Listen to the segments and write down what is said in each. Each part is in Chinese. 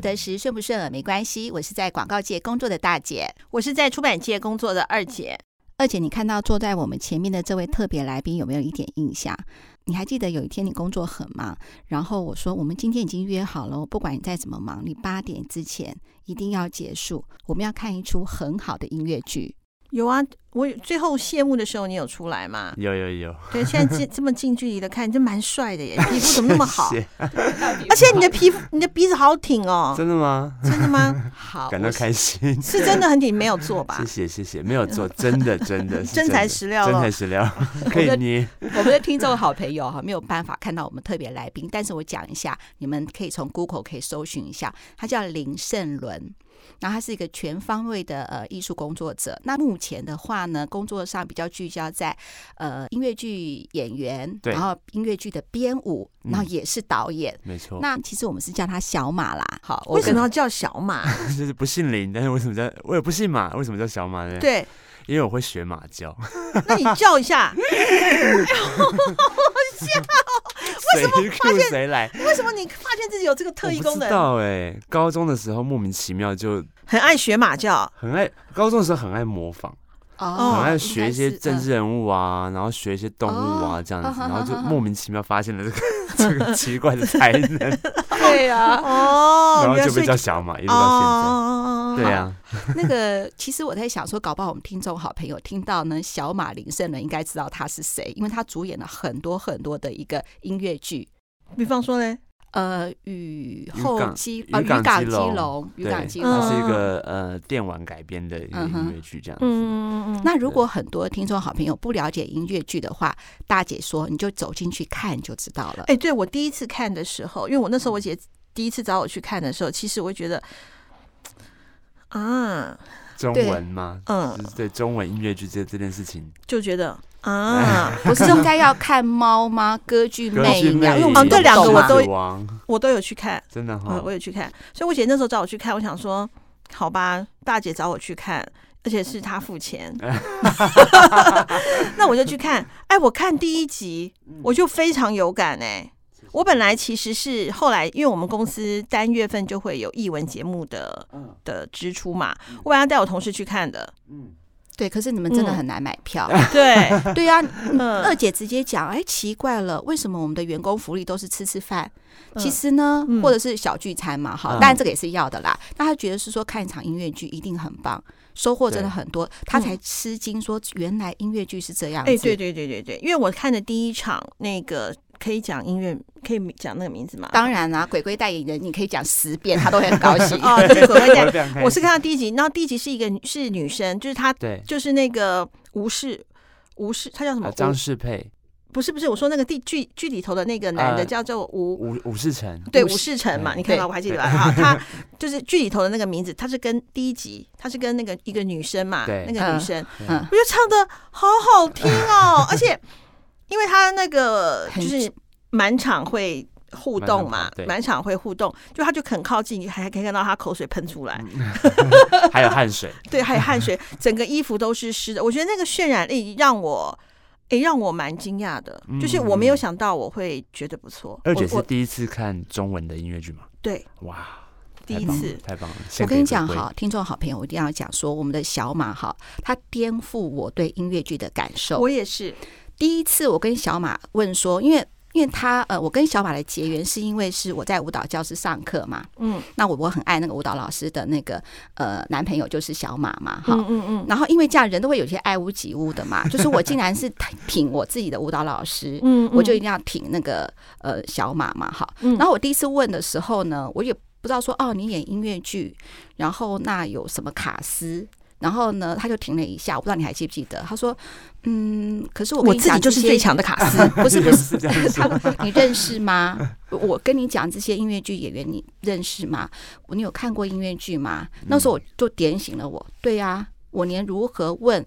不得时，顺不顺耳没关系。我是在广告界工作的大姐，我是在出版界工作的二姐。二姐，你看到坐在我们前面的这位特别来宾有没有一点印象？你还记得有一天你工作很忙，然后我说我们今天已经约好了，不管你再怎么忙，你八点之前一定要结束，我们要看一出很好的音乐剧。有啊，我最后谢幕的时候你有出来吗？有有有。对，现在近这么近距离的看，你真蛮帅的耶，皮肤怎么那么好？而且你的皮肤，你的鼻子好挺哦。真的吗？真的吗？好，感到开心。是真的很挺，没有做吧？谢谢谢谢，没有做，真的真的 真材实料，真材实料，可以捏。我们的听众好朋友哈，没有办法看到我们特别来宾，但是我讲一下，你们可以从 Google 可以搜寻一下，他叫林盛伦。然后他是一个全方位的呃艺术工作者。那目前的话呢，工作上比较聚焦在呃音乐剧演员，然后音乐剧的编舞，然后也是导演。没错。那其实我们是叫他小马啦。好，为什么要叫小马？就是不姓林，但是为什么叫我也不姓马？为什么叫小马呢？对，因为我会学马叫。那你叫一下。笑，为什么发现谁来？为什么你发现自己有这个特异功能？不知道哎，高中的时候莫名其妙就很爱学马叫，很爱高中的时候很爱模仿，哦，很爱学一些政治人物啊，然后学一些动物啊这样子，然后就莫名其妙发现了这个 这个奇怪的才能。对呀，哦，然后就被叫小马，一直到现在。对呀，那个其实我在想说，搞不好我们听众好朋友听到呢，小马林盛伦应该知道他是谁，因为他主演了很多很多的一个音乐剧，比方说呢，呃，雨后基啊，渔港基隆，渔港基隆，它是一个呃电玩改编的一个音乐剧，这样子。嗯，那如果很多听众好朋友不了解音乐剧的话，大姐说你就走进去看就知道了。哎，对我第一次看的时候，因为我那时候我姐第一次找我去看的时候，其实我觉得。啊，中文吗？嗯，对，中文音乐剧这这件事情，就觉得啊，不是应该要看猫吗？歌剧 魅影，因为我们这两个我都我都有去看，真的哈，我有去看。所以我姐那时候找我去看，我想说，好吧，大姐找我去看，而且是她付钱，那我就去看。哎，我看第一集，我就非常有感哎。我本来其实是后来，因为我们公司单月份就会有译文节目的的支出嘛，我本来带我同事去看的。嗯，对，可是你们真的很难买票。对 对啊，二姐直接讲，哎，奇怪了，为什么我们的员工福利都是吃吃饭？其实呢，或者是小聚餐嘛，好，当然这个也是要的啦。那他觉得是说看一场音乐剧一定很棒，收获真的很多，他才吃惊说原来音乐剧是这样。哎，对对对对对，因为我看的第一场那个。可以讲音乐，可以讲那个名字吗？当然啦、啊，鬼鬼代言人，你可以讲十遍，他都会很高兴。哦，对，鬼鬼代言人，我是看到第一集，然后第一集是一个是女生，就是她，对，就是那个吴氏吴氏，她叫什么？张世佩？不是不是，我说那个地剧剧里头的那个男的叫做吴。吴吴世成，对，吴世。成嘛，你看到我还记得吧？哈，他就是剧里头的那个名字，他是跟第一集，他是跟那个一个女生嘛，那个女生，我觉得唱的好好听哦，而且因为他那个就是。满场会互动嘛？满场会互动，就他就很靠近，还还可以看到他口水喷出来，还有汗水。对，还有汗水，整个衣服都是湿的。我觉得那个渲染力让我，哎，让我蛮惊讶的，就是我没有想到我会觉得不错。二姐是第一次看中文的音乐剧吗？对，哇，第一次，太棒了！我跟你讲哈，听众好朋友，我一定要讲说，我们的小马哈，他颠覆我对音乐剧的感受。我也是第一次，我跟小马问说，因为。因为他呃，我跟小马的结缘是因为是我在舞蹈教室上课嘛，嗯，那我我很爱那个舞蹈老师的那个呃男朋友就是小马嘛，哈，嗯嗯，然后因为这样人都会有些爱屋及乌的嘛，就是我竟然是挺我自己的舞蹈老师，嗯，我就一定要挺那个呃小马嘛，哈，然后我第一次问的时候呢，我也不知道说哦，你演音乐剧，然后那有什么卡司？然后呢，他就停了一下，我不知道你还记不记得？他说：“嗯，可是我跟你讲，我自己就是最强的卡斯，不是不 是，他你认识吗？我跟你讲这些音乐剧演员，你认识吗？你有看过音乐剧吗？那时候我就点醒了我，对呀、啊，我连如何问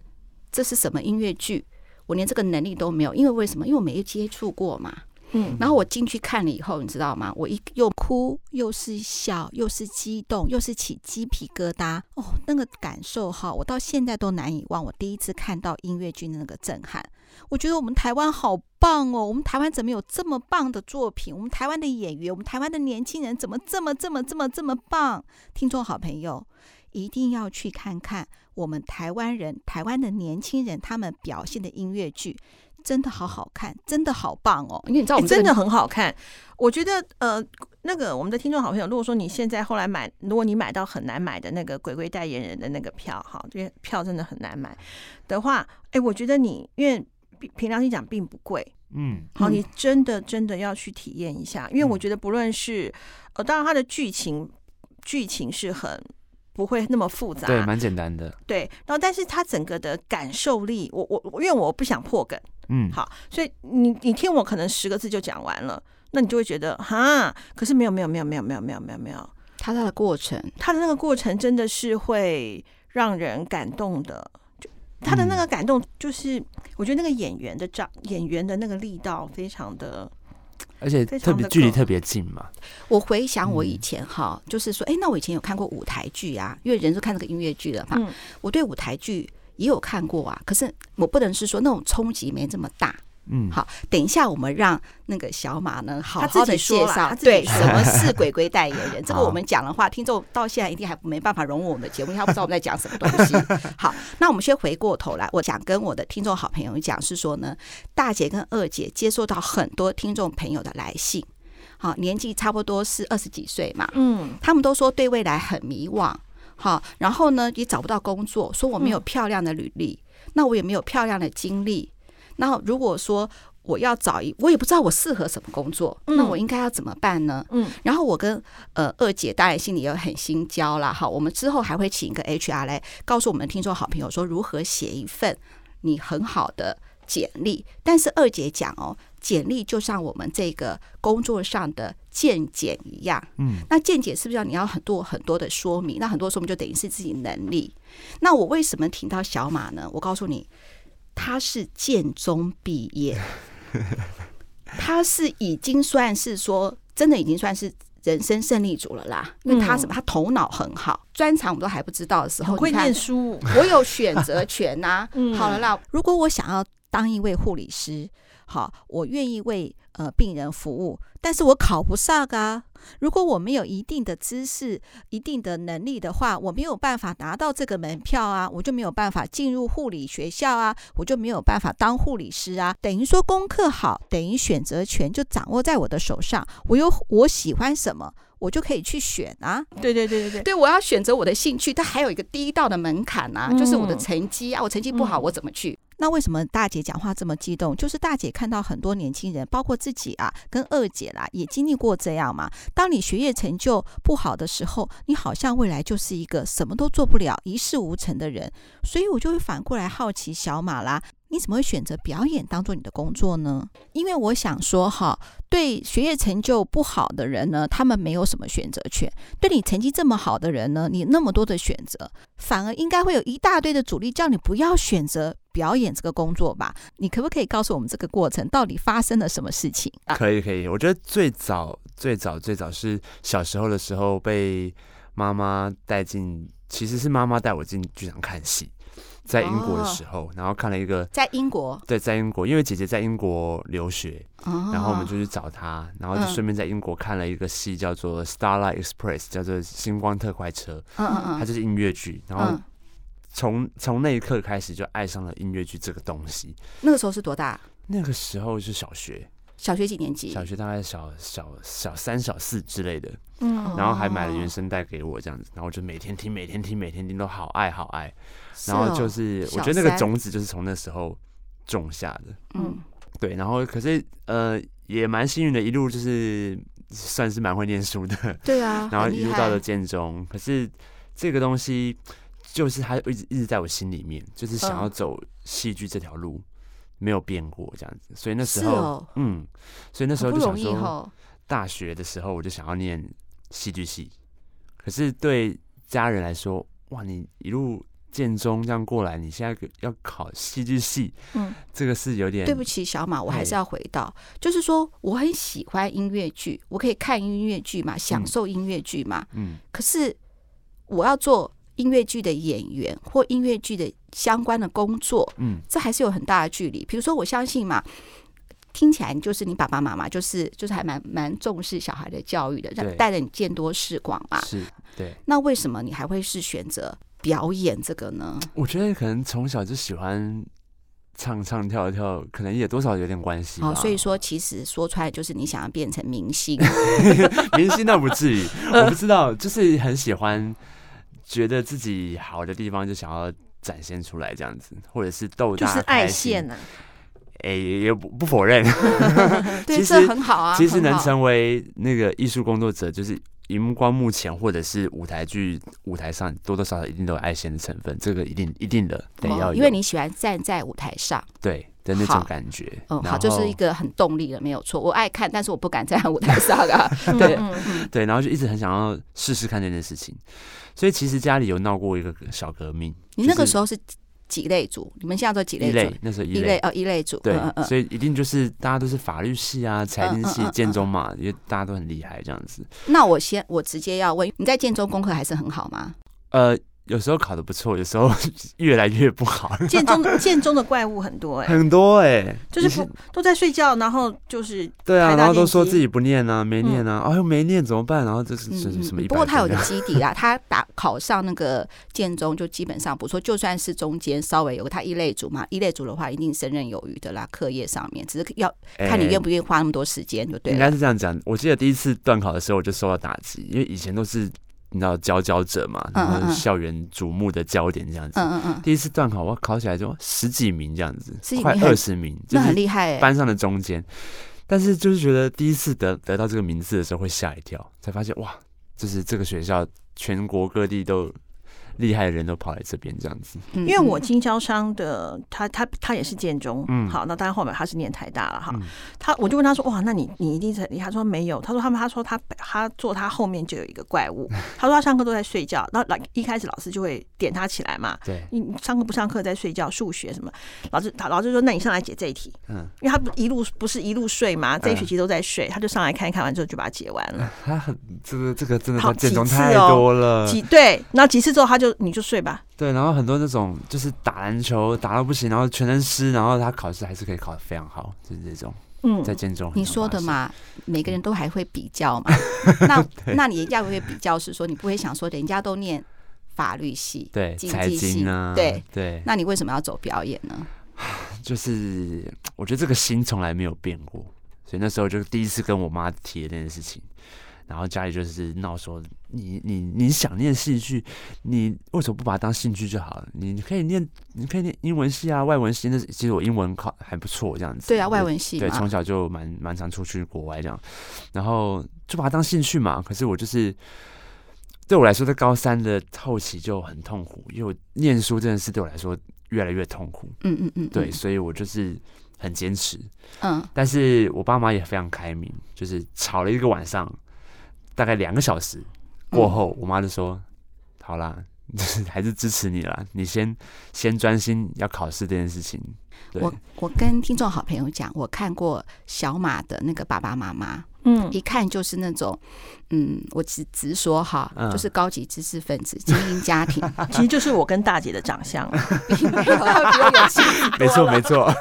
这是什么音乐剧，我连这个能力都没有，因为为什么？因为我没有接触过嘛。嗯，然后我进去看了以后，你知道吗？我一又哭又是笑，又是激动，又是起鸡皮疙瘩。哦，那个感受哈，我到现在都难以忘。我第一次看到音乐剧的那个震撼，我觉得我们台湾好棒哦！我们台湾怎么有这么棒的作品？我们台湾的演员，我们台湾的年轻人怎么这么这么这么这么棒？听众好朋友，一定要去看看我们台湾人、台湾的年轻人他们表现的音乐剧，真的好好看，真的好棒哦！因为你知道我们、这个欸、真的很好看。我觉得呃，那个我们的听众好朋友，如果说你现在后来买，如果你买到很难买的那个鬼鬼代言人的那个票哈，因为票真的很难买的话，哎、欸，我觉得你因为凭良心讲并不贵，嗯，好，你真的真的要去体验一下，因为我觉得不论是呃，当然它的剧情剧情是很。不会那么复杂，对，蛮简单的。对，然后但是它整个的感受力，我我因为我不想破梗，嗯，好，所以你你听我可能十个字就讲完了，那你就会觉得哈，可是没有没有没有没有没有没有没有没有，它的过程，它的那个过程真的是会让人感动的，就他的那个感动，就是、嗯、我觉得那个演员的照演员的那个力道非常的。而且特别距离特别近嘛。我回想我以前哈，就是说，哎，那我以前有看过舞台剧啊，因为人是看这个音乐剧的嘛。我对舞台剧也有看过啊，可是我不能是说那种冲击没这么大。嗯，好，等一下我们让那个小马呢好好的介绍，对，什么是鬼鬼代言人？这个我们讲的话，听众到现在一定还没办法融入我们的节目，因为他不知道我们在讲什么东西。好，那我们先回过头来，我想跟我的听众好朋友讲，是说呢，大姐跟二姐接收到很多听众朋友的来信，好，年纪差不多是二十几岁嘛，嗯，他们都说对未来很迷惘，好，然后呢也找不到工作，说我没有漂亮的履历，那我也没有漂亮的经历。那如果说我要找一，我也不知道我适合什么工作，嗯、那我应该要怎么办呢？嗯，然后我跟呃二姐当然心里也很心焦啦。好，我们之后还会请一个 HR 来告诉我们听众好朋友说如何写一份你很好的简历。但是二姐讲哦，简历就像我们这个工作上的见解一样，嗯，那见解是不是要你要很多很多的说明？那很多说明就等于是自己能力。那我为什么挺到小马呢？我告诉你。他是建中毕业，他是已经算是说真的已经算是人生胜利组了啦。因为他什么？他头脑很好，专长我们都还不知道的时候，会念书，我有选择权呐。好了啦，如果我想要当一位护理师，好，我愿意为呃病人服务，但是我考不上啊。如果我没有一定的知识、一定的能力的话，我没有办法拿到这个门票啊，我就没有办法进入护理学校啊，我就没有办法当护理师啊。等于说功课好，等于选择权就掌握在我的手上。我有我喜欢什么，我就可以去选啊。对对对对对，对我要选择我的兴趣，它还有一个第一道的门槛啊，就是我的成绩啊。我成绩不好，我怎么去？那为什么大姐讲话这么激动？就是大姐看到很多年轻人，包括自己啊，跟二姐啦，也经历过这样嘛。当你学业成就不好的时候，你好像未来就是一个什么都做不了、一事无成的人。所以我就会反过来好奇小马啦，你怎么会选择表演当做你的工作呢？因为我想说哈，对学业成就不好的人呢，他们没有什么选择权；对你成绩这么好的人呢，你那么多的选择，反而应该会有一大堆的阻力，叫你不要选择。表演这个工作吧，你可不可以告诉我们这个过程到底发生了什么事情？可以，可以。我觉得最早、最早、最早是小时候的时候被妈妈带进，其实是妈妈带我进剧场看戏，在英国的时候，然后看了一个在英国，对，在英国，因为姐姐在英国留学，然后我们就去找她，然后就顺便在英国看了一个戏，叫做《Starlight Express》，叫做《星光特快车》，嗯嗯嗯，它就是音乐剧，然后。从从那一刻开始就爱上了音乐剧这个东西。那个时候是多大？那个时候是小学。小学几年级？小学大概小小小三、小四之类的。嗯。然后还买了原声带给我这样子，然后就每天听、每天听、每天听，都好爱好爱。然后就是，我觉得那个种子就是从那时候种下的。嗯。对，然后可是呃也蛮幸运的，一路就是算是蛮会念书的。对啊。然后一路到了建中，可是这个东西。就是他一直一直在我心里面，就是想要走戏剧这条路，没有变过这样子。所以那时候，嗯，所以那时候就想说，大学的时候我就想要念戏剧系。可是对家人来说，哇，你一路建中这样过来，你现在要考戏剧系，嗯，这个是有点对不起小马，我还是要回到，就是说我很喜欢音乐剧，我可以看音乐剧嘛，享受音乐剧嘛，嗯，可是我要做音乐剧的演员或音乐剧的相关的工作，嗯，这还是有很大的距离。比如说，我相信嘛。听起来就是你爸爸妈妈就是就是还蛮蛮重视小孩的教育的，让带着你见多识广嘛。是，对。那为什么你还会是选择表演这个呢？我觉得可能从小就喜欢唱唱跳跳，可能也多少有点关系。哦，所以说其实说出来就是你想要变成明星，明星倒不至于，我不知道，就是很喜欢，觉得自己好的地方就想要展现出来这样子，或者是逗大是爱现啊。哎，也不不否认，对，其实很好啊。其实能成为那个艺术工作者，就是荧幕光幕前或者是舞台剧舞台上，多多少少一定都有爱现的成分，这个一定一定的得要有，因为你喜欢站在舞台上，对的那种感觉。嗯，好，就是一个很动力的，没有错。我爱看，但是我不敢站在舞台上啊。对对，然后就一直很想要试试看这件事情，所以其实家里有闹过一个小革命。你那个时候是？几类组？你们现在都几类组？一类，那时候一类，哦，一类组。对，所以一定就是大家都是法律系啊、财经系、建中嘛，因为大家都很厉害这样子。那我先，我直接要问，你在建中功课还是很好吗？呃。有时候考的不错，有时候 越来越不好。建中建中的怪物很多哎、欸，很多哎、欸，就是不都在睡觉，然后就是对啊，然后都说自己不念啊，没念啊，哎呦、嗯哦、没念怎么办？然后这是这是什么？不过他有个基底啦，他打考上那个建中就基本上不错，就算是中间稍微有个他一类组嘛，一类组的话一定胜任有余的啦，课业上面只是要看你愿不愿意花那么多时间就对了。应该是这样讲，我记得第一次段考的时候我就受到打击，因为以前都是。你知道佼佼者嘛？然后校园瞩目的焦点这样子。嗯嗯嗯。第一次段考，我考起来就十几名这样子，快二十名，那很厉害。班上的中间，但是就是觉得第一次得得到这个名次的时候会吓一跳，才发现哇，就是这个学校全国各地都。厉害的人都跑来这边这样子，因为我经销商的他他他也是建中，嗯，好，那当然后面他是念台大了哈，他我就问他说哇，那你你一定是很厉害？他说没有，他说他们他说他他坐他后面就有一个怪物，他说他上课都在睡觉，那老一开始老师就会点他起来嘛，对，你上课不上课在睡觉，数学什么，老师他老师说那你上来解这一题，嗯，因为他不一路不是一路睡嘛，这一学期都在睡，他就上来看一看完之后就把它解完了，他 很这个这个真的好建中太多了，几对，那几次之后他就。就你就睡吧。对，然后很多那种就是打篮球打到不行，然后全身湿，然后他考试还是可以考得非常好，就是这种。嗯，在建中你说的嘛，每个人都还会比较嘛。那那你人家会比较是说，你不会想说人家都念法律系，对，经济系啊，对对。那你为什么要走表演呢？就是我觉得这个心从来没有变过，所以那时候就第一次跟我妈提了这件事情。然后家里就是闹说，你你你想念戏剧，你为什么不把它当兴趣就好了？你可以念，你可以念英文系啊，外文系。那其实我英文考还不错，这样子。对啊，外文系。对，从小就蛮蛮常出去国外这样，然后就把它当兴趣嘛。可是我就是对我来说，在高三的后期就很痛苦，因为我念书这件事对我来说越来越痛苦。嗯嗯嗯。对，所以我就是很坚持。嗯。但是我爸妈也非常开明，就是吵了一个晚上。大概两个小时过后，我妈就说：“好啦，还是支持你啦，你先先专心要考试这件事情。”我我跟听众好朋友讲，我看过小马的那个爸爸妈妈，嗯，一看就是那种，嗯，我直直说哈，就是高级知识分子、精英家庭，其实就是我跟大姐的长相，没有，比我有气质，没错没错。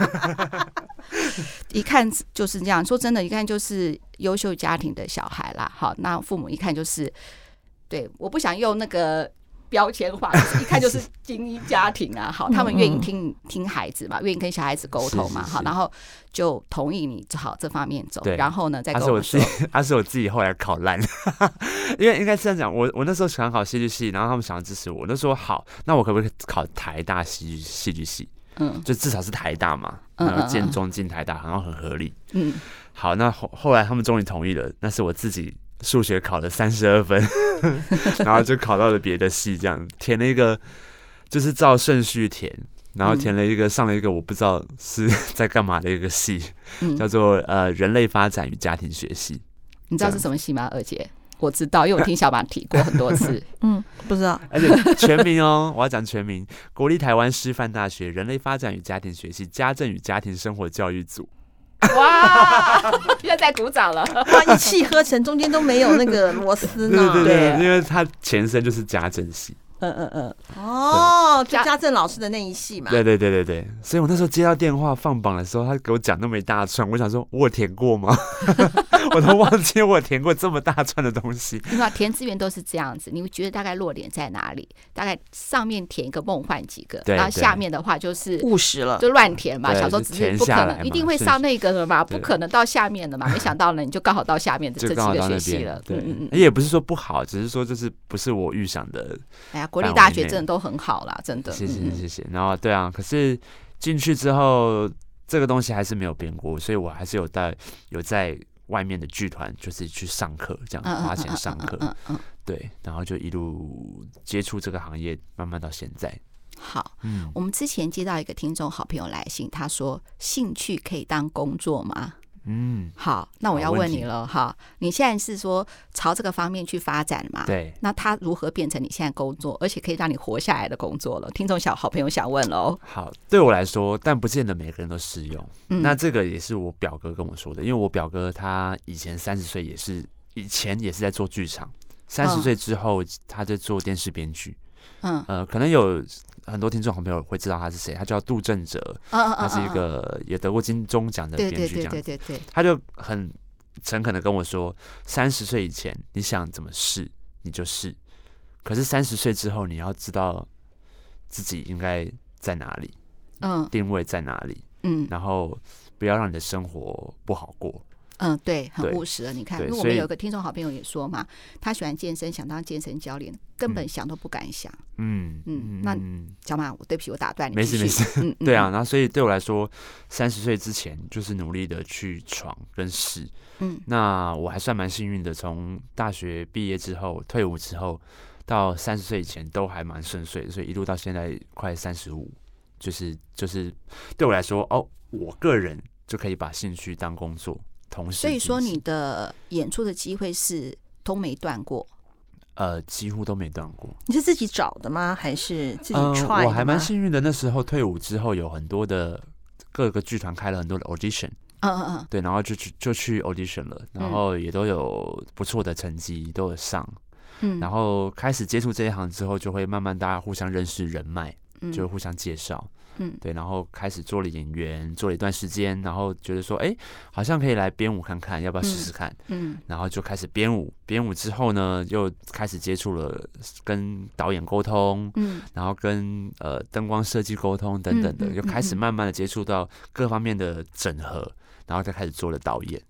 一看就是这样，说真的，一看就是优秀家庭的小孩啦。好，那父母一看就是，对，我不想用那个标签化，一看就是 精英家庭啊。好，他们愿意听听孩子嘛，愿意跟小孩子沟通嘛。好，然后就同意你朝这方面走。对，然后呢，再跟我说，他是我自己后来考烂，因为应该是这样讲，我我那时候想考戏剧系，然后他们想要支持我，那时候好，那我可不可以考台大戏剧戏剧系？嗯，就至少是台大嘛，然后建中进台大，好像很合理。嗯，好，那后后来他们终于同意了，那是我自己数学考了三十二分，然后就考到了别的系，这样填了一个，就是照顺序填，然后填了一个上了一个我不知道是在干嘛的一个系，叫做呃人类发展与家庭学系。你知道是什么系吗，二姐？我知道，因为我听小马提过很多次。嗯，不知道。而且全名哦，我要讲全名：国立台湾师范大学人类发展与家庭学系家政与家庭生活教育组。哇！又在鼓掌了。哇！一气呵成，中间都没有那个螺丝呢。对对对，因为它前身就是家政系。嗯嗯嗯，哦，就家政老师的那一系嘛。对对对对对，所以我那时候接到电话放榜的时候，他给我讲那么一大串，我想说，我有填过吗？我都忘记我填过这么大串的东西。你知道填志愿都是这样子，你会觉得大概落点在哪里？大概上面填一个梦幻几个，然后下面的话就是务实了，就乱填嘛。小时候只是不可能一定会上那个的嘛，不可能到下面的嘛。没想到呢，你就刚好到下面的这几个学系了。对，嗯嗯，也不是说不好，只是说这是不是我预想的。哎呀，国立大学真的都很好啦，真的。谢谢谢谢。然后对啊，可是进去之后，这个东西还是没有变过，所以我还是有在有在。外面的剧团就是去上课，这样花钱上课，对，然后就一路接触这个行业，慢慢到现在。好，嗯，我们之前接到一个听众好朋友来信，他说：“兴趣可以当工作吗？”嗯，好，那我要问你了哈，你现在是说朝这个方面去发展嘛？对，那它如何变成你现在工作，而且可以让你活下来的工作了？听众小好朋友想问喽。好，对我来说，但不见得每个人都适用。嗯，那这个也是我表哥跟我说的，因为我表哥他以前三十岁也是，以前也是在做剧场，三十岁之后他在做电视编剧。嗯，呃，可能有。很多听众好朋友会知道他是谁，他叫杜振哲，他是一个也得过金钟奖的编剧，这样对对对。他就很诚恳的跟我说：三十岁以前你想怎么试你就试，可是三十岁之后你要知道自己应该在哪里，嗯，定位在哪里，嗯，然后不要让你的生活不好过。嗯，对，很务实了。你看，因为我们有个听众好朋友也说嘛，他喜欢健身，想当健身教练，根本想都不敢想。嗯嗯，那小马，我对不起，我打断你。没事没事。嗯，对啊，然后所以对我来说，三十岁之前就是努力的去闯跟试。嗯，那我还算蛮幸运的，从大学毕业之后，退伍之后，到三十岁以前都还蛮顺遂，所以一路到现在快三十五，就是就是对我来说，哦，我个人就可以把兴趣当工作。所以说，你的演出的机会是都没断过？呃，几乎都没断过。你是自己找的吗？还是自己 try？我还蛮幸运的，那时候退伍之后，有很多的各个剧团开了很多的 audition。嗯嗯嗯。对，然后就去就去 audition 了，然后也都有不错的成绩，都有上。嗯。然后开始接触这一行之后，就会慢慢大家互相认识人脉，就互相介绍。嗯，对，然后开始做了演员，做了一段时间，然后觉得说，哎，好像可以来编舞看看，要不要试试看？嗯，然后就开始编舞，编舞之后呢，又开始接触了跟导演沟通，嗯，然后跟呃灯光设计沟通等等的，又开始慢慢的接触到各方面的整合，然后再开始做了导演。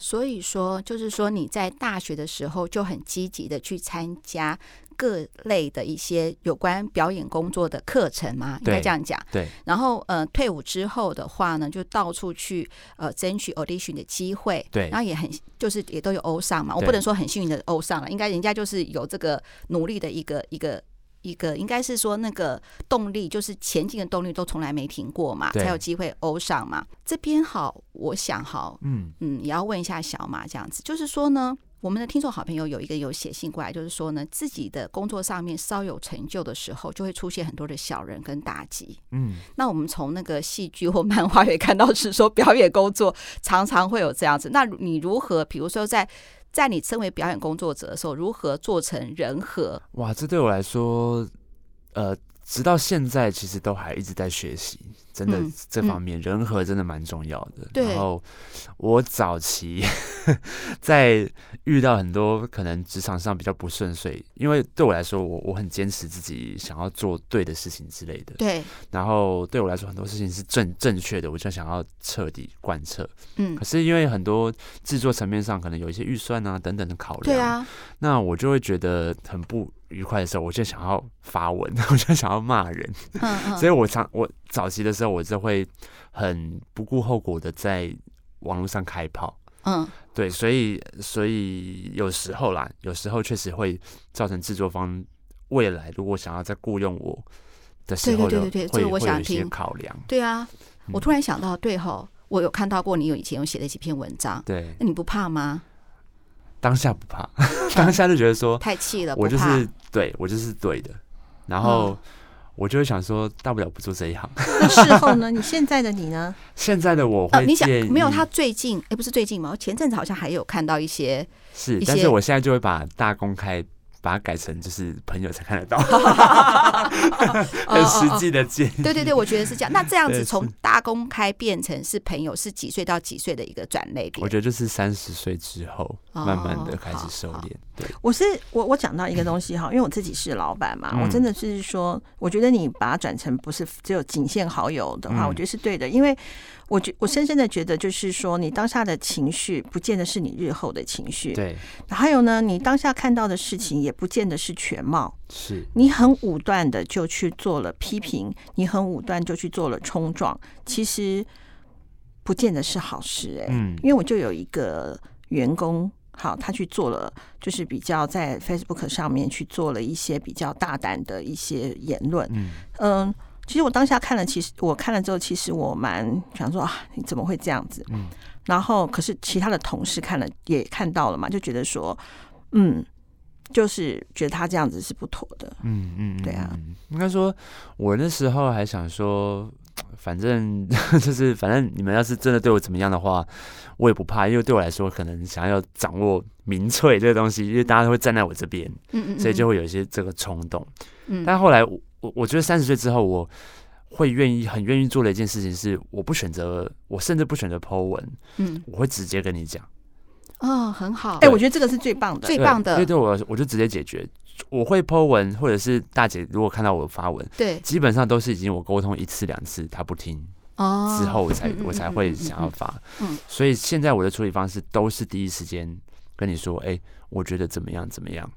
所以说，就是说你在大学的时候就很积极的去参加。各类的一些有关表演工作的课程嘛，应该这样讲。对。然后呃，退伍之后的话呢，就到处去呃争取 audition 的机会。对。然后也很就是也都有欧上嘛，我不能说很幸运的欧上了，应该人家就是有这个努力的一个一个一个，应该是说那个动力，就是前进的动力都从来没停过嘛，才有机会欧上嘛。这边好，我想好，嗯嗯，也要问一下小马这样子，就是说呢。我们的听众好朋友有一个有写信过来，就是说呢，自己的工作上面稍有成就的时候，就会出现很多的小人跟打击。嗯，那我们从那个戏剧或漫画也看到，是说表演工作常常会有这样子。那你如何，比如说在在你身为表演工作者的时候，如何做成人和？哇，这对我来说，呃，直到现在其实都还一直在学习。真的，这方面人和真的蛮重要的。对。然后我早期 在遇到很多可能职场上比较不顺遂，因为对我来说，我我很坚持自己想要做对的事情之类的。对。然后对我来说，很多事情是正正确的，我就想要彻底贯彻。嗯。可是因为很多制作层面上可能有一些预算啊等等的考量，对啊，那我就会觉得很不愉快的时候，我就想要发文，我就想要骂人。嗯嗯。所以我常我。早期的时候，我就会很不顾后果的在网络上开炮。嗯，对，所以所以有时候啦，有时候确实会造成制作方未来如果想要再雇佣我的时候，对对对对，这个我想听考量。对啊，我突然想到，对吼，我有看到过你有以前有写的几篇文章，对，那你不怕吗？当下不怕，当下就觉得说太气了，我就是对我就是对的，然后我就会想说，大不了不做这一行。那事后呢？你现在的你呢？现在的我会，你想没有他最近哎，不是最近吗？前阵子好像还有看到一些，是，但是我现在就会把大公开。把它改成就是朋友才看得到，很实际的建议。对对对，我觉得是这样。那这样子从大公开变成是朋友，是几岁到几岁的一个转类点？我觉得就是三十岁之后，慢慢的开始收敛。对，我是我我讲到一个东西哈，因为我自己是老板嘛，我真的是说，我觉得你把它转成不是只有仅限好友的话，我觉得是对的，因为。我觉我深深的觉得，就是说，你当下的情绪，不见得是你日后的情绪。对。还有呢，你当下看到的事情，也不见得是全貌。是。你很武断的就去做了批评，你很武断就去做了冲撞，其实不见得是好事。哎，嗯。因为我就有一个员工，好，他去做了，就是比较在 Facebook 上面去做了一些比较大胆的一些言论。嗯。嗯。其实我当下看了，其实我看了之后，其实我蛮想说啊，你怎么会这样子？嗯，然后可是其他的同事看了也看到了嘛，就觉得说，嗯，就是觉得他这样子是不妥的。嗯嗯，对啊，应该说，我那时候还想说，反正 就是反正你们要是真的对我怎么样的话，我也不怕，因为对我来说，可能想要掌握民粹这个东西，因为大家都会站在我这边，嗯嗯，所以就会有一些这个冲动。嗯，但后来我。我我觉得三十岁之后，我会愿意很愿意做的一件事情是，我不选择，我甚至不选择 po 文，嗯，我会直接跟你讲，哦，很好，哎，我觉得这个是最棒的，最棒的，所以对，我我就直接解决，我会 po 文，或者是大姐如果看到我发文，对，基本上都是已经我沟通一次两次，她不听，哦，之后我才我才会想要发，嗯，所以现在我的处理方式都是第一时间跟你说，哎，我觉得怎么样怎么样，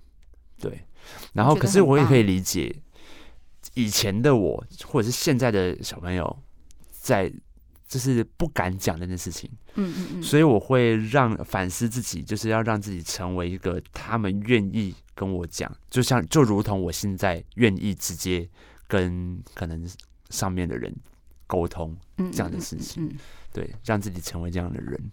对，然后可是我也可以理解。以前的我，或者是现在的小朋友，在就是不敢讲这件事情，嗯嗯嗯，所以我会让反思自己，就是要让自己成为一个他们愿意跟我讲，就像就如同我现在愿意直接跟可能上面的人沟通这样的事情，对，让自己成为这样的人。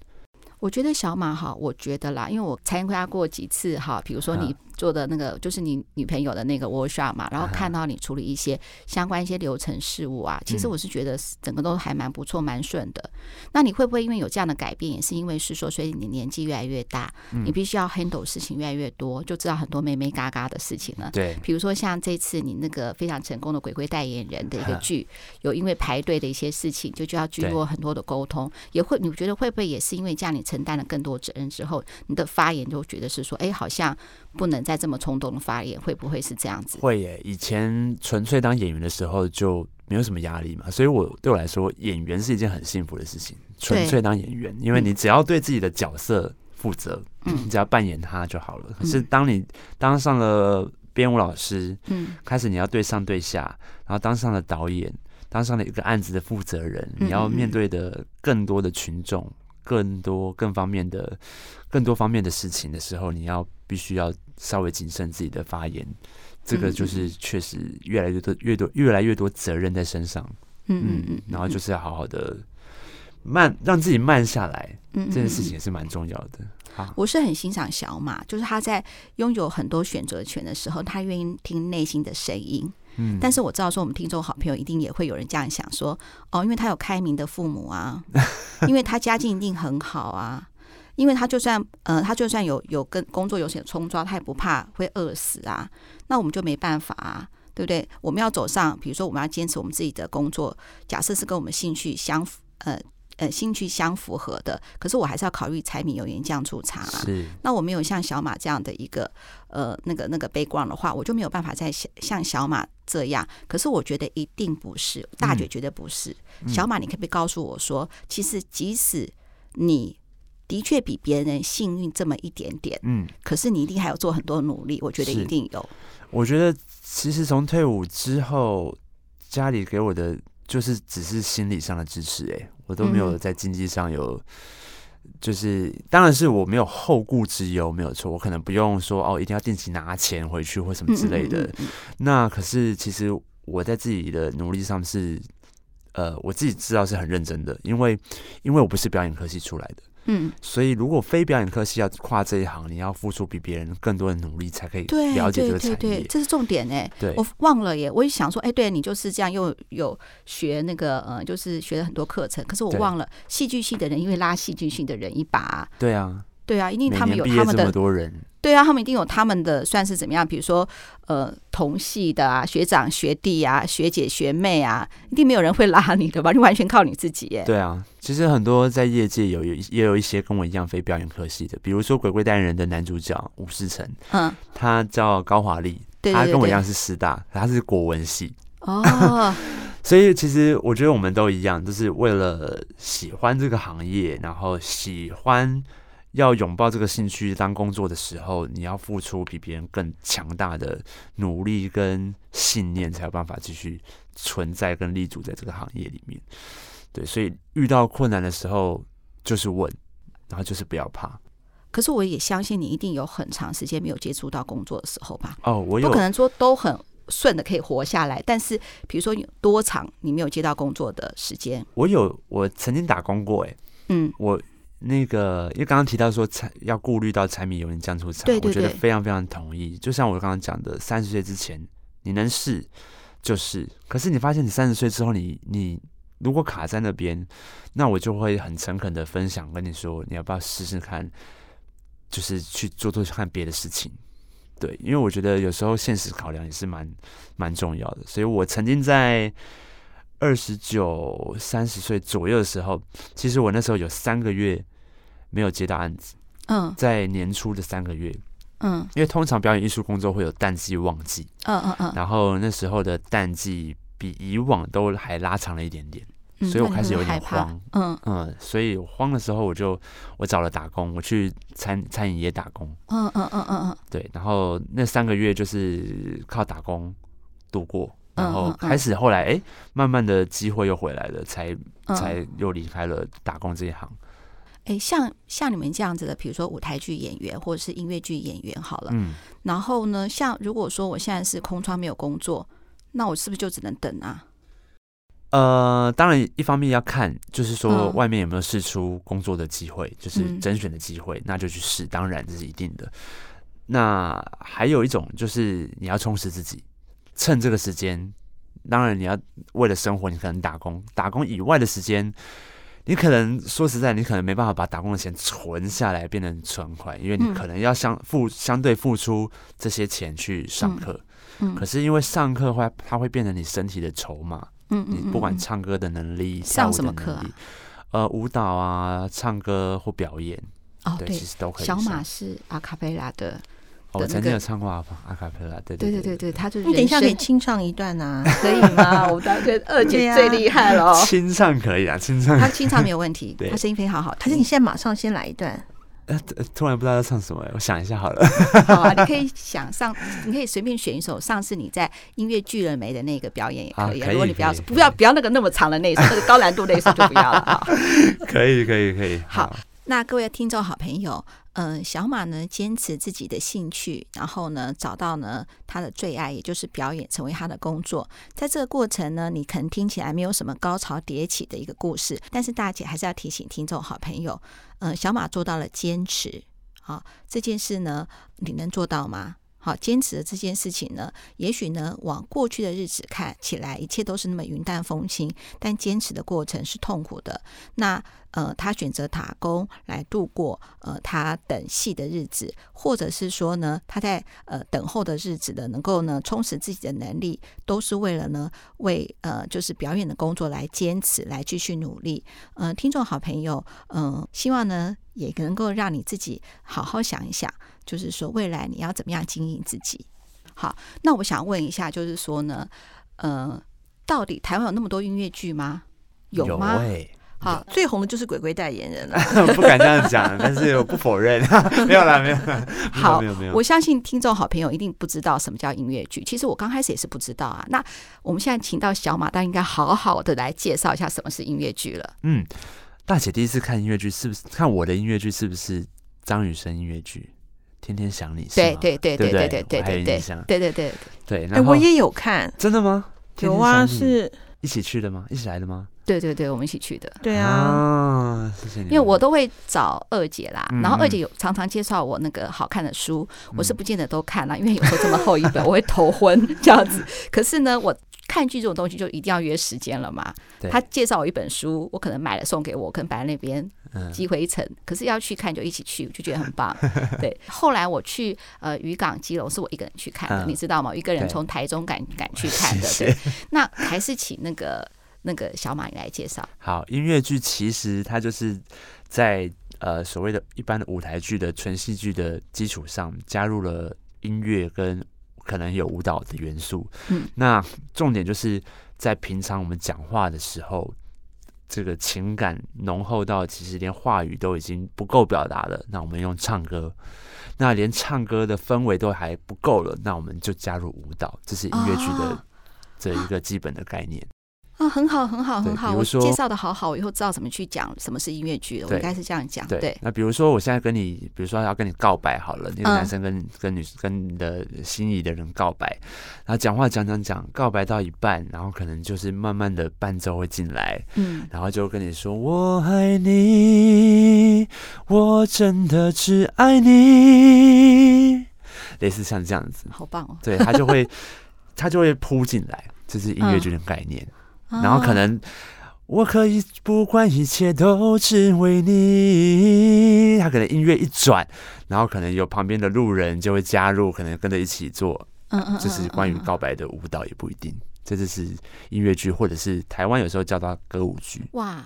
我觉得小马哈，我觉得啦，因为我参加过几次哈，比如说你。做的那个就是你女朋友的那个 workshop 嘛，然后看到你处理一些相关一些流程事务啊，其实我是觉得整个都还蛮不错，蛮顺的。那你会不会因为有这样的改变，也是因为是说，所以你年纪越来越大，你必须要 handle 事情越来越多，就知道很多妹妹嘎嘎的事情了。对，比如说像这次你那个非常成功的鬼鬼代言人的一个剧，有因为排队的一些事情，就就要经过很多的沟通，也会你觉得会不会也是因为这样，你承担了更多责任之后，你的发言就觉得是说，哎，好像。不能再这么冲动的发言，会不会是这样子？会耶。以前纯粹当演员的时候就没有什么压力嘛，所以我对我来说，演员是一件很幸福的事情。纯粹当演员，因为你只要对自己的角色负责，嗯，你只要扮演他就好了。可是当你当上了编舞老师，嗯，开始你要对上对下，然后当上了导演，当上了一个案子的负责人，你要面对的更多的群众，更多更方面的更多方面的事情的时候，你要。必须要稍微谨慎自己的发言，这个就是确实越来越多、越多、越来越多责任在身上。嗯嗯，然后就是要好好的慢，让自己慢下来。嗯，这件事情也是蛮重要的。好，我是很欣赏小马，就是他在拥有很多选择权的时候，他愿意听内心的声音。嗯，但是我知道说，我们听众好朋友一定也会有人这样想说：哦，因为他有开明的父母啊，因为他家境一定很好啊。因为他就算呃，他就算有有跟工作有些冲撞，他也不怕会饿死啊。那我们就没办法啊，对不对？我们要走上，比如说我们要坚持我们自己的工作，假设是跟我们兴趣相符，呃呃，兴趣相符合的。可是我还是要考虑柴米油盐酱醋茶啊。是。那我没有像小马这样的一个呃那个那个 background 的话，我就没有办法再像像小马这样。可是我觉得一定不是，大姐绝对不是。嗯、小马，你可不可以告诉我说，其实即使你。的确比别人幸运这么一点点，嗯，可是你一定还要做很多努力，我觉得一定有。我觉得其实从退伍之后，家里给我的就是只是心理上的支持，哎，我都没有在经济上有，就是当然是我没有后顾之忧，没有错，我可能不用说哦，一定要定期拿钱回去或什么之类的。那可是其实我在自己的努力上是，呃，我自己知道是很认真的，因为因为我不是表演科系出来的。嗯，所以如果非表演科系要跨这一行，你要付出比别人更多的努力，才可以了解这个产业。对对对，这是重点哎。对，我忘了耶，我也想说，哎，对你就是这样，又有学那个呃，就是学了很多课程，可是我忘了戏剧系的人因为拉戏剧系的人一把。对啊。对啊，一定他们有他们的多人。对啊，他们一定有他们的算是怎么样？比如说，呃，同系的啊，学长学弟啊，学姐学妹啊，一定没有人会拉你的吧？你完全靠你自己耶。对啊，其实很多在业界有有也有一些跟我一样非表演科系的，比如说《鬼鬼代言人》的男主角吴世成，嗯，他叫高华丽，他跟我一样是师大，他是国文系哦。所以其实我觉得我们都一样，就是为了喜欢这个行业，然后喜欢。要拥抱这个兴趣当工作的时候，你要付出比别人更强大的努力跟信念，才有办法继续存在跟立足在这个行业里面。对，所以遇到困难的时候就是问，然后就是不要怕。可是我也相信你一定有很长时间没有接触到工作的时候吧？哦，我有。不可能说都很顺的可以活下来，但是比如说有多长你没有接到工作的时间？我有，我曾经打工过，哎，嗯，我。那个，因为刚刚提到说，柴要顾虑到柴米油盐酱醋茶，对对对，我觉得非常非常同意。就像我刚刚讲的，三十岁之前你能试就是，可是你发现你三十岁之后你，你你如果卡在那边，那我就会很诚恳的分享跟你说，你要不要试试看，就是去做做看别的事情。对，因为我觉得有时候现实考量也是蛮蛮重要的。所以我曾经在。二十九、三十岁左右的时候，其实我那时候有三个月没有接到案子。嗯，在年初的三个月，嗯，因为通常表演艺术工作会有淡季旺季，嗯嗯嗯，然后那时候的淡季比以往都还拉长了一点点，所以我开始有点慌。嗯嗯，所以慌的时候，我就我找了打工，我去餐餐饮业打工。嗯嗯嗯嗯嗯，对，然后那三个月就是靠打工度过。然后开始，后来哎，慢慢的机会又回来了，才才又离开了打工这一行。哎，像像你们这样子的，比如说舞台剧演员或者是音乐剧演员，好了，嗯，然后呢，像如果说我现在是空窗没有工作，那我是不是就只能等啊？呃，当然，一方面要看，就是说外面有没有试出工作的机会，就是甄选的机会，那就去试，当然这是一定的。那还有一种就是你要充实自己。趁这个时间，当然你要为了生活，你可能打工。打工以外的时间，你可能说实在，你可能没办法把打工的钱存下来变成存款，因为你可能要相付相对付出这些钱去上课。嗯，可是因为上课会，它会变成你身体的筹码。嗯，你不管唱歌的能力，上什么课啊？呃，舞蹈啊，唱歌或表演。哦，对，其实都可以。小马是阿卡贝拉的。我曾经有唱过阿阿卡贝拉，对对对对对，他就是。你等一下可以清唱一段啊，可以吗？我当觉得 二姐最厉害了。清唱可以啊，清唱。他清唱没有问题，他声音非常好。他说你现在马上先来一段。呃，突然不知道要唱什么，我想一下好了。好啊，你可以想上，你可以随便选一首上次你在音乐剧了没的那个表演也可以。如果你不要不要不要那个那么长的那首，那个高难度那首就不要了。可以可以可以。好，那各位听众好朋友。嗯，小马呢，坚持自己的兴趣，然后呢，找到呢他的最爱，也就是表演，成为他的工作。在这个过程呢，你可能听起来没有什么高潮迭起的一个故事，但是大姐还是要提醒听众好朋友，嗯，小马做到了坚持，好，这件事呢，你能做到吗？好，坚持的这件事情呢，也许呢，往过去的日子看起来，一切都是那么云淡风轻，但坚持的过程是痛苦的。那呃，他选择打工来度过呃他等戏的日子，或者是说呢，他在呃等候的日子的，能够呢充实自己的能力，都是为了呢为呃就是表演的工作来坚持，来继续努力。呃，听众好朋友，嗯、希望呢也能够让你自己好好想一想。就是说，未来你要怎么样经营自己？好，那我想问一下，就是说呢，呃，到底台湾有那么多音乐剧吗？有吗？有欸、好，最红的就是鬼鬼代言人了。不敢这样讲，但是我不否认。没有啦，没有啦。好，没有没有。我相信听众好朋友一定不知道什么叫音乐剧。其实我刚开始也是不知道啊。那我们现在请到小马，大家应该好好的来介绍一下什么是音乐剧了。嗯，大姐第一次看音乐剧是不是看我的音乐剧？是不是张雨生音乐剧？天天想你，对对对对对对对对对对对对对。哎，我也有看，真的吗？有啊，是一起去的吗？一起来的吗？对对对，我们一起去的。对啊，谢谢你。因为我都会找二姐啦，然后二姐有常常介绍我那个好看的书，我是不见得都看啦，因为有时候这么厚一本，我会头昏 这样子。可是呢，我。看剧这种东西就一定要约时间了嘛。他介绍我一本书，我可能买了送给我，可能摆在那边积灰尘。可是要去看就一起去，就觉得很棒。对，后来我去呃渔港基隆是我一个人去看的，你知道吗？一个人从台中赶赶去看的。对，那还是请那个那个小马你来介绍。好，音乐剧其实它就是在呃所谓的一般的舞台剧的纯戏剧的基础上，加入了音乐跟。可能有舞蹈的元素，嗯，那重点就是在平常我们讲话的时候，这个情感浓厚到其实连话语都已经不够表达了，那我们用唱歌，那连唱歌的氛围都还不够了，那我们就加入舞蹈，这是音乐剧的这一个基本的概念。啊，很好，很好，很好！我介绍的好好，我以后知道怎么去讲什么是音乐剧了。我应该是这样讲。对，那比如说，我现在跟你，比如说要跟你告白好了，那个男生跟跟女跟你的心仪的人告白，然后讲话讲讲讲，告白到一半，然后可能就是慢慢的伴奏会进来，嗯，然后就跟你说我爱你，我真的只爱你，类似像这样子，好棒哦！对，他就会 他就会扑进来，这是音乐剧的概念。然后可能我可以不管一切都只为你。他可能音乐一转，然后可能有旁边的路人就会加入，可能跟着一起做。嗯嗯，这是关于告白的舞蹈也不一定。这就是音乐剧，或者是台湾有时候叫它歌舞剧。哇，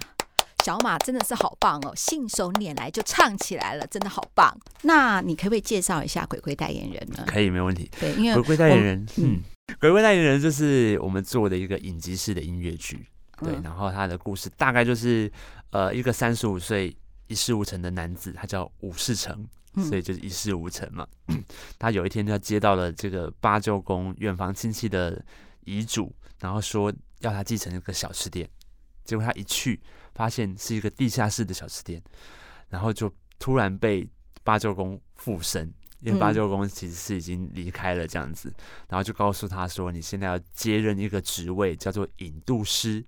小马真的是好棒哦，信手拈来就唱起来了，真的好棒。那你可不可以介绍一下鬼鬼代言人呢？可以，没问题。对，因为鬼鬼代言人，嗯。鬼怪代言人就是我们做的一个影集式的音乐剧，对，然后他的故事大概就是，呃，一个三十五岁一事无成的男子，他叫武士成，所以就是一事无成嘛。他有一天他接到了这个八舅公远房亲戚的遗嘱，然后说要他继承一个小吃店，结果他一去发现是一个地下室的小吃店，然后就突然被八舅公附身。因为八舅公其实是已经离开了这样子，然后就告诉他说：“你现在要接任一个职位，叫做引渡师。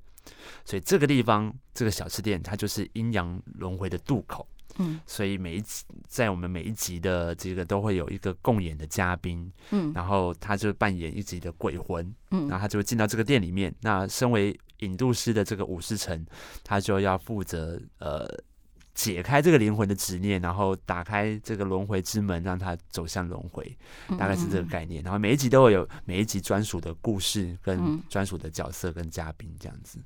所以这个地方，这个小吃店，它就是阴阳轮回的渡口。嗯，所以每一集在我们每一集的这个都会有一个共演的嘉宾，嗯，然后他就扮演一集的鬼魂，嗯，然后他就会进到这个店里面。那身为引渡师的这个武士城，他就要负责呃。”解开这个灵魂的执念，然后打开这个轮回之门，让他走向轮回，大概是这个概念。然后每一集都会有每一集专属的故事，跟专属的角色跟嘉宾这样子。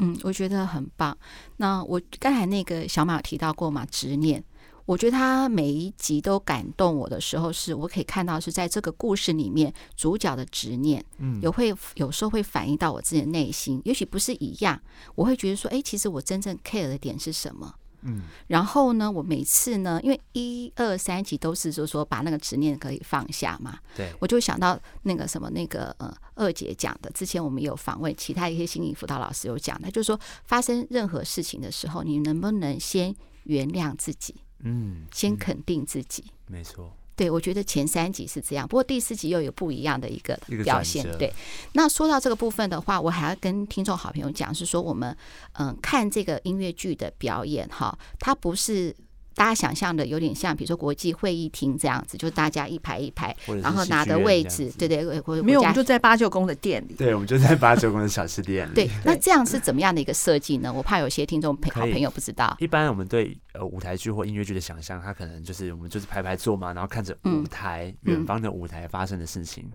嗯，我觉得很棒。那我刚才那个小马有提到过嘛，执念，我觉得他每一集都感动我的时候，是我可以看到是在这个故事里面主角的执念，嗯，有会有时候会反映到我自己的内心，也许不是一样，我会觉得说，哎，其实我真正 care 的点是什么？嗯，然后呢，我每次呢，因为一二三集都是就是说把那个执念可以放下嘛，对，我就想到那个什么那个呃二姐讲的，之前我们有访问其他一些心理辅导老师有讲的，就是说发生任何事情的时候，你能不能先原谅自己，嗯，先肯定自己，嗯，没错。对，我觉得前三集是这样，不过第四集又有不一样的一个表现。对，那说到这个部分的话，我还要跟听众好朋友讲，是说我们嗯看这个音乐剧的表演哈，它不是。大家想象的有点像，比如说国际会议厅这样子，就是大家一排一排，然后拿的位置，对对，没有，我们就在八九宫的店里。对，我们就在八九宫的小吃店里。对，那这样是怎么样的一个设计呢？我怕有些听众朋好朋友不知道。一般我们对呃舞台剧或音乐剧的想象，它可能就是我们就是排排坐嘛，然后看着舞台远方的舞台发生的事情。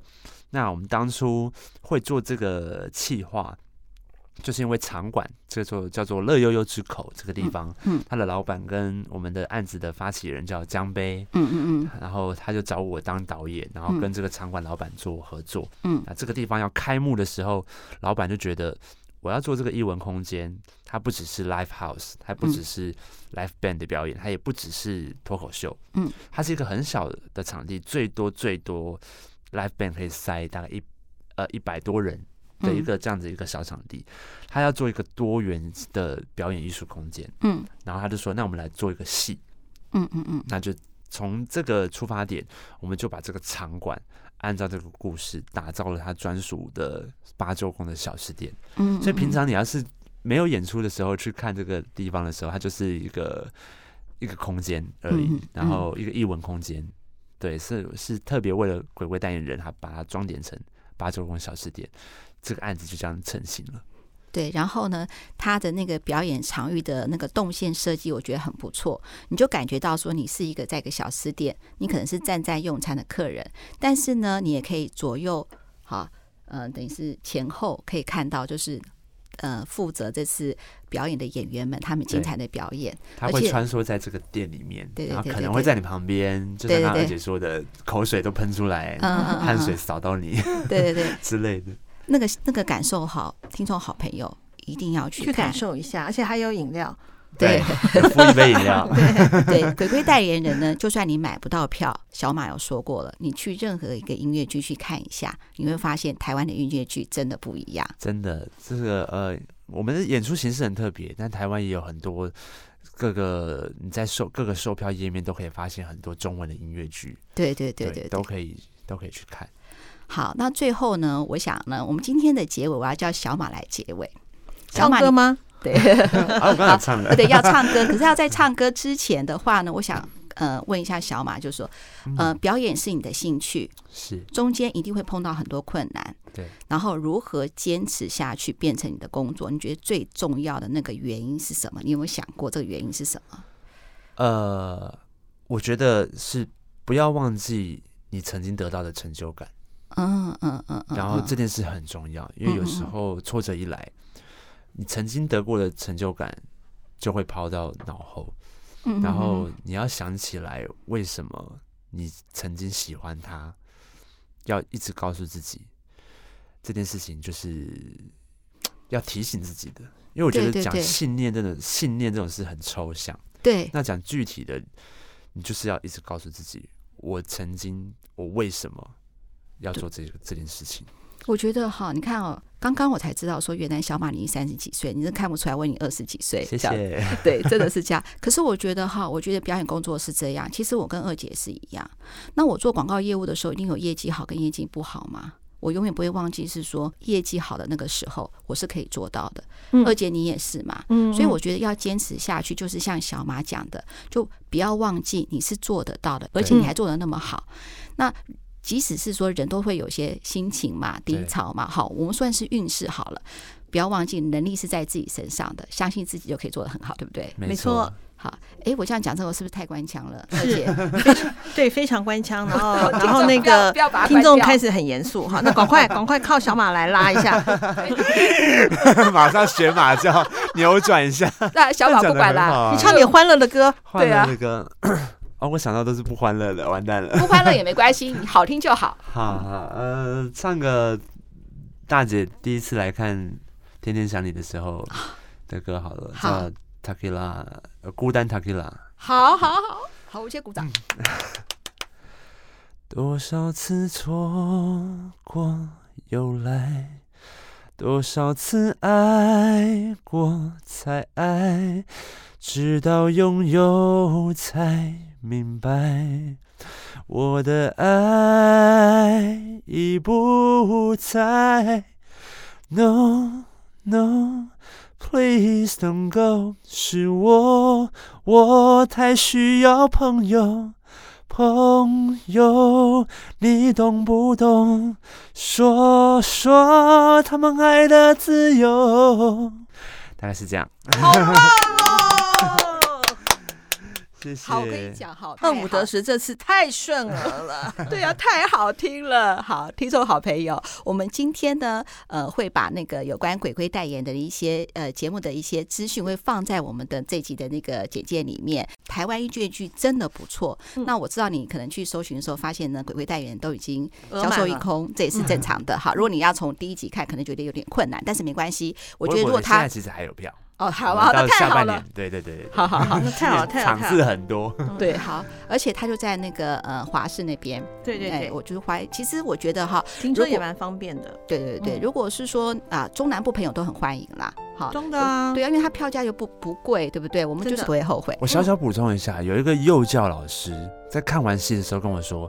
那我们当初会做这个企划。就是因为场馆这座叫做乐悠悠之口这个地方，嗯，他的老板跟我们的案子的发起人叫江杯，嗯嗯嗯，然后他就找我当导演，然后跟这个场馆老板做合作，嗯，那这个地方要开幕的时候，老板就觉得我要做这个艺文空间，它不只是 live house，它不只是 live band 的表演，它也不只是脱口秀，嗯，它是一个很小的场地，最多最多 live band 可以塞大概一呃一百多人。的一个这样子一个小场地，他要做一个多元的表演艺术空间，嗯，然后他就说，那我们来做一个戏，嗯嗯嗯，那就从这个出发点，我们就把这个场馆按照这个故事打造了他专属的八周公的小吃店，嗯，所以平常你要是没有演出的时候去看这个地方的时候，它就是一个一个空间而已，嗯、然后一个艺文空间。对，是是特别为了鬼鬼代言人，他把它装点成八九宫小吃店，这个案子就这样成型了。对，然后呢，他的那个表演场域的那个动线设计，我觉得很不错。你就感觉到说，你是一个在一个小吃店，你可能是站在用餐的客人，但是呢，你也可以左右，好，呃，等于是前后可以看到，就是呃，负责这次表演的演员们他们精彩的表演。他会穿梭在这个店里面，对，然后可能会在你旁边，就像刚刚二姐说的，口水都喷出来，汗水扫到你，对对对之类的。那个那个感受好，听众好朋友一定要去去感受一下，而且还有饮料，对，附 一杯饮料。对 对，鬼鬼代言人呢，就算你买不到票，小马有说过了，你去任何一个音乐剧去看一下，你会发现台湾的音乐剧真的不一样。真的，这个呃，我们的演出形式很特别，但台湾也有很多各个你在售各个售票页面都可以发现很多中文的音乐剧。对对对对，都可以都可以去看。好，那最后呢？我想呢，我们今天的结尾，我要叫小马来结尾。小马歌吗？对，啊、我刚才唱了。对，要唱歌。可是要在唱歌之前的话呢，我想呃问一下小马，就是说呃，表演是你的兴趣，是中间一定会碰到很多困难，对。然后如何坚持下去，变成你的工作？你觉得最重要的那个原因是什么？你有没有想过这个原因是什么？呃，我觉得是不要忘记你曾经得到的成就感。嗯嗯嗯，然后这件事很重要，因为有时候挫折一来，你曾经得过的成就感就会抛到脑后，然后你要想起来为什么你曾经喜欢他，要一直告诉自己这件事情就是要提醒自己的，因为我觉得讲信念真的信念这种事很抽象，对，那讲具体的，你就是要一直告诉自己，我曾经我为什么。要做这这件事情，我觉得哈，你看哦，刚刚我才知道说，原来小马你三十几岁，你是看不出来，问你二十几岁，谢谢。对，真的是这样。可是我觉得哈，我觉得表演工作是这样。其实我跟二姐是一样。那我做广告业务的时候，一定有业绩好跟业绩不好嘛。我永远不会忘记是说业绩好的那个时候，我是可以做到的。嗯、二姐你也是嘛。嗯。所以我觉得要坚持下去，就是像小马讲的，就不要忘记你是做得到的，而且你还做得那么好。那。即使是说人都会有些心情嘛，低潮嘛，好，我们算是运势好了，不要忘记能力是在自己身上的，相信自己就可以做得很好，对不对？没错。好，哎，我这样讲这个是不是太官腔了？而且对，非常官腔。然后，然后那个听众开始很严肃哈，那赶快 赶快靠小马来拉一下，马上学马叫扭转一下。那小马不管啦，你唱点欢乐的歌，对啊。哦，我想到都是不欢乐的，完蛋了。不欢乐也没关系，你好听就好。好，好，呃，唱个大姐第一次来看《天天想你》的时候的歌好了，好叫《Tequila》，孤单 Tequila。好好好，好，我先鼓掌。多少次错过又来，多少次爱过才爱，直到拥有才。明白，我的爱已不在。No, no, please don't go。是我，我太需要朋友，朋友，你懂不懂？说说他们爱的自由。大概是这样。好棒哦！谢谢好，我跟你讲，好，恨不得时这次太顺耳了，对啊，太好听了。好，听众好朋友，我们今天呢，呃，会把那个有关鬼鬼代言的一些呃节目的一些资讯，会放在我们的这集的那个简介里面。台湾音乐剧真的不错，嗯、那我知道你可能去搜寻的时候，发现呢，鬼鬼代言都已经销售一空，这也是正常的。好，如果你要从第一集看，可能觉得有点困难，但是没关系，我觉得如果他现在其实还有票。哦，好啊，那太好了。对对对，好好好，那太好 了，太好了。场次很多，对，好，而且他就在那个呃华视那边。对对对，我就是怀，其实我觉得哈，听说也蛮方便的。对对对，如果是说啊，中南部朋友都很欢迎啦。好，真的啊，对啊，因为他票价又不不贵，对不对？我们就是不会后悔。我小小补充一下，有一个幼教老师在看完戏的时候跟我说：“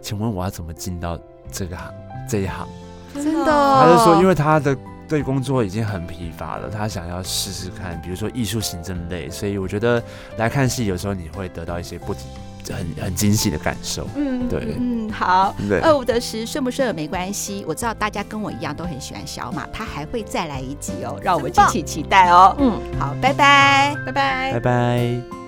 请问我要怎么进到这个行这一行？”真的，他就说，因为他的。对工作已经很疲乏了，他想要试试看，比如说艺术行政类，所以我觉得来看戏有时候你会得到一些不很很惊喜的感受。嗯，对，嗯，好，二五得十顺不顺耳没关系，我知道大家跟我一样都很喜欢小马，他还会再来一集哦，让我们敬请期待哦。嗯，好，拜拜，拜拜，拜拜。